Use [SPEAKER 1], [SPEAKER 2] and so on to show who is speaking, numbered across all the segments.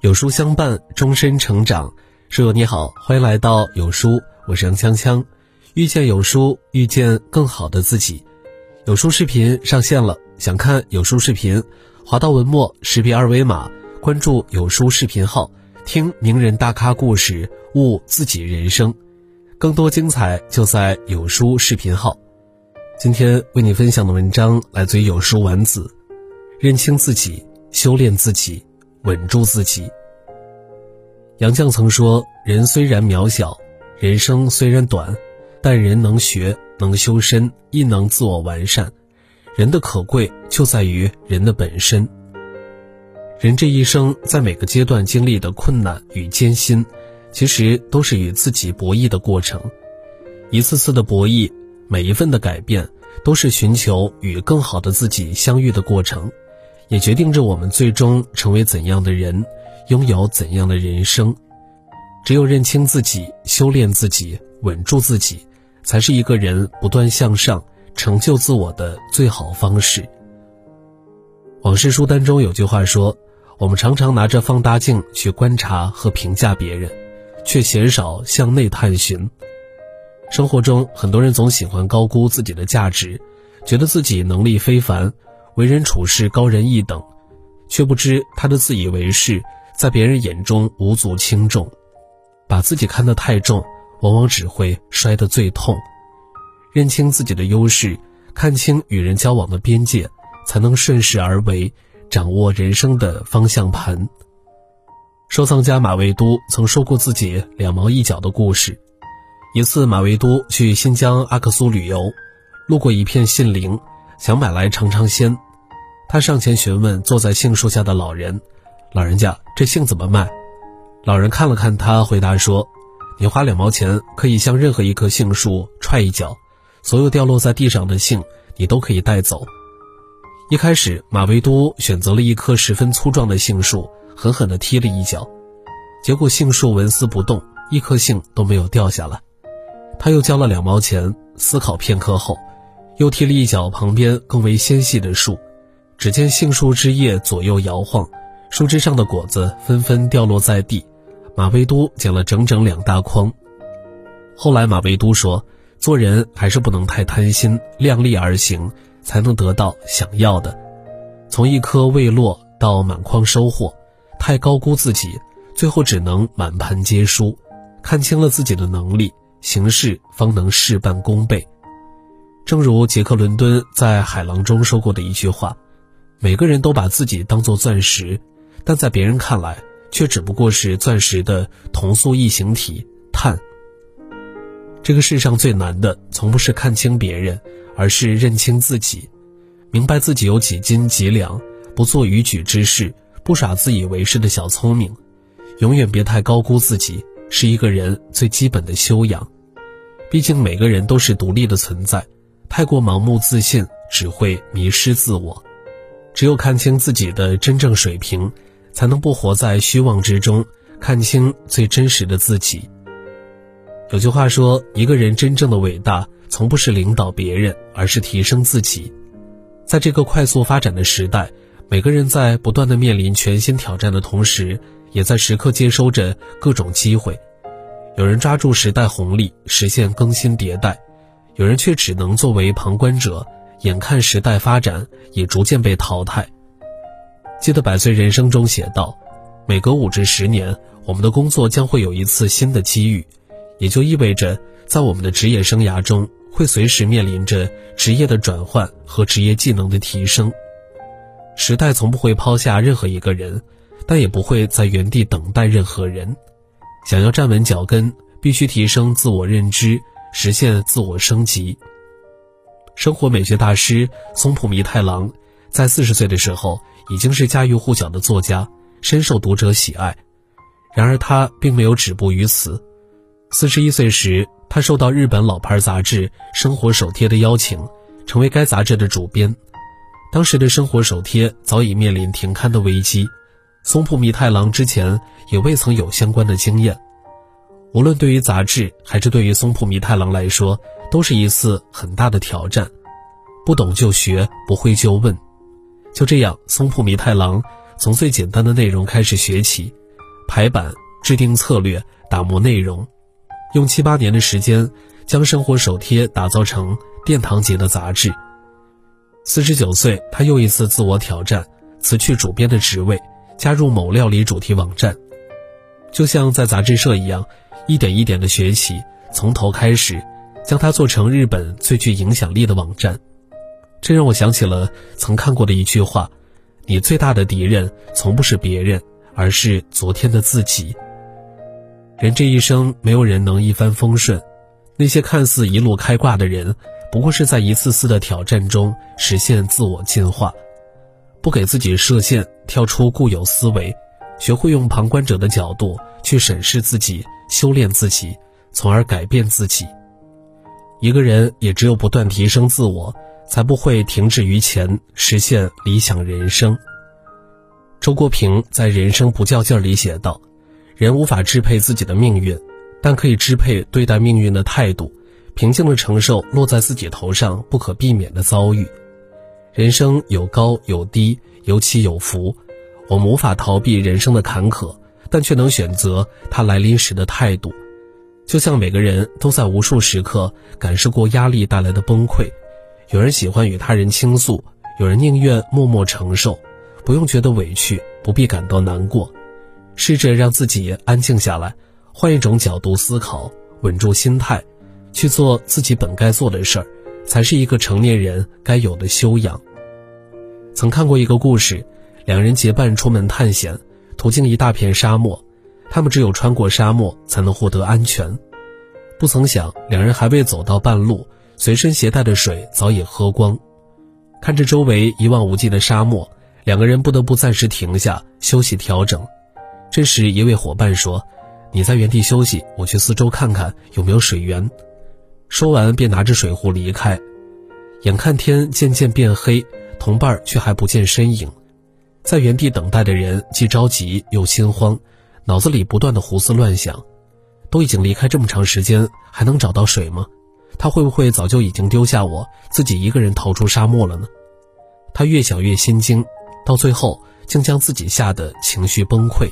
[SPEAKER 1] 有书相伴，终身成长。书友你好，欢迎来到有书，我是杨锵锵。遇见有书，遇见更好的自己。有书视频上线了，想看有书视频，滑到文末识别二维码，关注有书视频号，听名人大咖故事，悟自己人生。更多精彩就在有书视频号。今天为你分享的文章来自于有书丸子。认清自己，修炼自己，稳住自己。杨绛曾说：“人虽然渺小，人生虽然短，但人能学，能修身，亦能自我完善。人的可贵就在于人的本身。人这一生在每个阶段经历的困难与艰辛，其实都是与自己博弈的过程。一次次的博弈，每一份的改变，都是寻求与更好的自己相遇的过程，也决定着我们最终成为怎样的人。”拥有怎样的人生？只有认清自己，修炼自己，稳住自己，才是一个人不断向上、成就自我的最好方式。往事书单中有句话说：“我们常常拿着放大镜去观察和评价别人，却鲜少向内探寻。”生活中，很多人总喜欢高估自己的价值，觉得自己能力非凡，为人处事高人一等，却不知他的自以为是。在别人眼中无足轻重，把自己看得太重，往往只会摔得最痛。认清自己的优势，看清与人交往的边界，才能顺势而为，掌握人生的方向盘。收藏家马未都曾说过自己两毛一角的故事。一次，马未都去新疆阿克苏旅游，路过一片杏林，想买来尝尝鲜。他上前询问坐在杏树下的老人。老人家，这杏怎么卖？老人看了看他，回答说：“你花两毛钱可以向任何一棵杏树踹一脚，所有掉落在地上的杏你都可以带走。”一开始，马未都选择了一棵十分粗壮的杏树，狠狠地踢了一脚，结果杏树纹丝不动，一颗杏都没有掉下来。他又交了两毛钱，思考片刻后，又踢了一脚旁边更为纤细的树，只见杏树枝叶左右摇晃。树枝上的果子纷纷掉落在地，马未都捡了整整两大筐。后来马未都说：“做人还是不能太贪心，量力而行，才能得到想要的。从一颗未落到满筐收获，太高估自己，最后只能满盘皆输。看清了自己的能力，行事方能事半功倍。”正如杰克伦敦在《海浪》中说过的一句话：“每个人都把自己当作钻石。”但在别人看来，却只不过是钻石的同素异形体碳。这个世上最难的，从不是看清别人，而是认清自己，明白自己有几斤几两，不做逾矩之事，不耍自以为是的小聪明，永远别太高估自己，是一个人最基本的修养。毕竟每个人都是独立的存在，太过盲目自信，只会迷失自我。只有看清自己的真正水平。才能不活在虚妄之中，看清最真实的自己。有句话说，一个人真正的伟大，从不是领导别人，而是提升自己。在这个快速发展的时代，每个人在不断的面临全新挑战的同时，也在时刻接收着各种机会。有人抓住时代红利，实现更新迭代；有人却只能作为旁观者，眼看时代发展也逐渐被淘汰。记得《百岁人生》中写道：“每隔五至十年，我们的工作将会有一次新的机遇，也就意味着，在我们的职业生涯中，会随时面临着职业的转换和职业技能的提升。时代从不会抛下任何一个人，但也不会在原地等待任何人。想要站稳脚跟，必须提升自我认知，实现自我升级。”生活美学大师松浦弥太郎，在四十岁的时候。已经是家喻户晓的作家，深受读者喜爱。然而他并没有止步于此。四十一岁时，他受到日本老牌杂志《生活手帖》的邀请，成为该杂志的主编。当时的《生活手帖》早已面临停刊的危机，松浦弥太郎之前也未曾有相关的经验。无论对于杂志，还是对于松浦弥太郎来说，都是一次很大的挑战。不懂就学，不会就问。就这样，松浦弥太郎从最简单的内容开始学起，排版、制定策略、打磨内容，用七八年的时间，将生活手贴打造成殿堂级的杂志。四十九岁，他又一次自我挑战，辞去主编的职位，加入某料理主题网站，就像在杂志社一样，一点一点的学习，从头开始，将它做成日本最具影响力的网站。这让我想起了曾看过的一句话：“你最大的敌人，从不是别人，而是昨天的自己。”人这一生，没有人能一帆风顺，那些看似一路开挂的人。不过是在一次次的挑战中实现自我进化，不给自己设限，跳出固有思维，学会用旁观者的角度去审视自己，修炼自己，从而改变自己。一个人也只有不断提升自我，才不会停滞于前，实现理想人生。周国平在《人生不较劲》里写道：“人无法支配自己的命运，但可以支配对待命运的态度。”平静地承受落在自己头上不可避免的遭遇，人生有高有低，有起有伏，我们无法逃避人生的坎坷，但却能选择它来临时的态度。就像每个人都在无数时刻感受过压力带来的崩溃，有人喜欢与他人倾诉，有人宁愿默默承受，不用觉得委屈，不必感到难过，试着让自己安静下来，换一种角度思考，稳住心态。去做自己本该做的事儿，才是一个成年人该有的修养。曾看过一个故事，两人结伴出门探险，途经一大片沙漠，他们只有穿过沙漠才能获得安全。不曾想，两人还未走到半路，随身携带的水早已喝光。看着周围一望无际的沙漠，两个人不得不暂时停下休息调整。这时，一位伙伴说：“你在原地休息，我去四周看看有没有水源。”说完，便拿着水壶离开。眼看天渐渐变黑，同伴却还不见身影。在原地等待的人既着急又心慌，脑子里不断的胡思乱想：都已经离开这么长时间，还能找到水吗？他会不会早就已经丢下我，自己一个人逃出沙漠了呢？他越想越心惊，到最后竟将自己吓得情绪崩溃。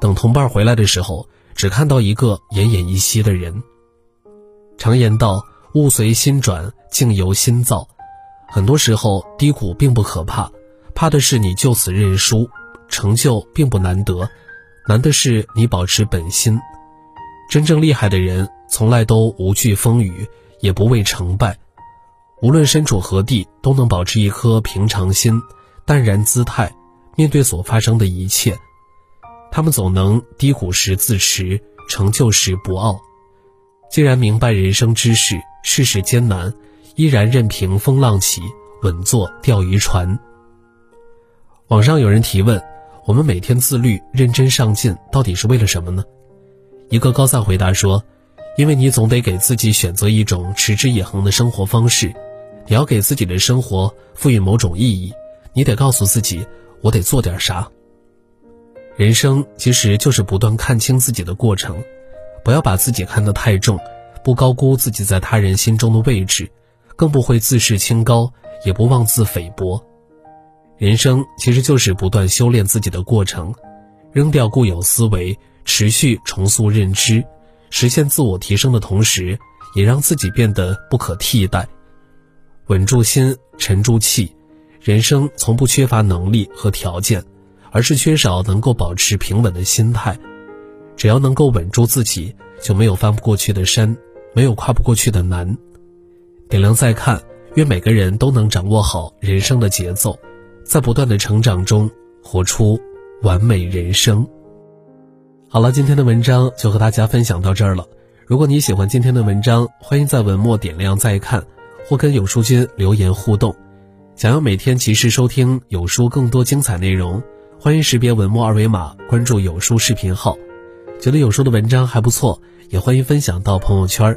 [SPEAKER 1] 等同伴回来的时候，只看到一个奄奄一息的人。常言道：“物随心转，境由心造。”很多时候，低谷并不可怕，怕的是你就此认输。成就并不难得，难的是你保持本心。真正厉害的人，从来都无惧风雨，也不畏成败。无论身处何地，都能保持一颗平常心、淡然姿态，面对所发生的一切。他们总能低谷时自持，成就时不傲。既然明白人生之事，世事艰难，依然任凭风浪起，稳坐钓鱼船。网上有人提问：我们每天自律、认真上进，到底是为了什么呢？一个高赞回答说：因为你总得给自己选择一种持之以恒的生活方式，你要给自己的生活赋予某种意义，你得告诉自己，我得做点啥。人生其实就是不断看清自己的过程。不要把自己看得太重，不高估自己在他人心中的位置，更不会自视清高，也不妄自菲薄。人生其实就是不断修炼自己的过程，扔掉固有思维，持续重塑认知，实现自我提升的同时，也让自己变得不可替代。稳住心，沉住气，人生从不缺乏能力和条件，而是缺少能够保持平稳的心态。只要能够稳住自己，就没有翻不过去的山，没有跨不过去的难。点亮再看，愿每个人都能掌握好人生的节奏，在不断的成长中活出完美人生。好了，今天的文章就和大家分享到这儿了。如果你喜欢今天的文章，欢迎在文末点亮再看，或跟有书君留言互动。想要每天及时收听有书更多精彩内容，欢迎识别文末二维码关注有书视频号。觉得有书的文章还不错，也欢迎分享到朋友圈，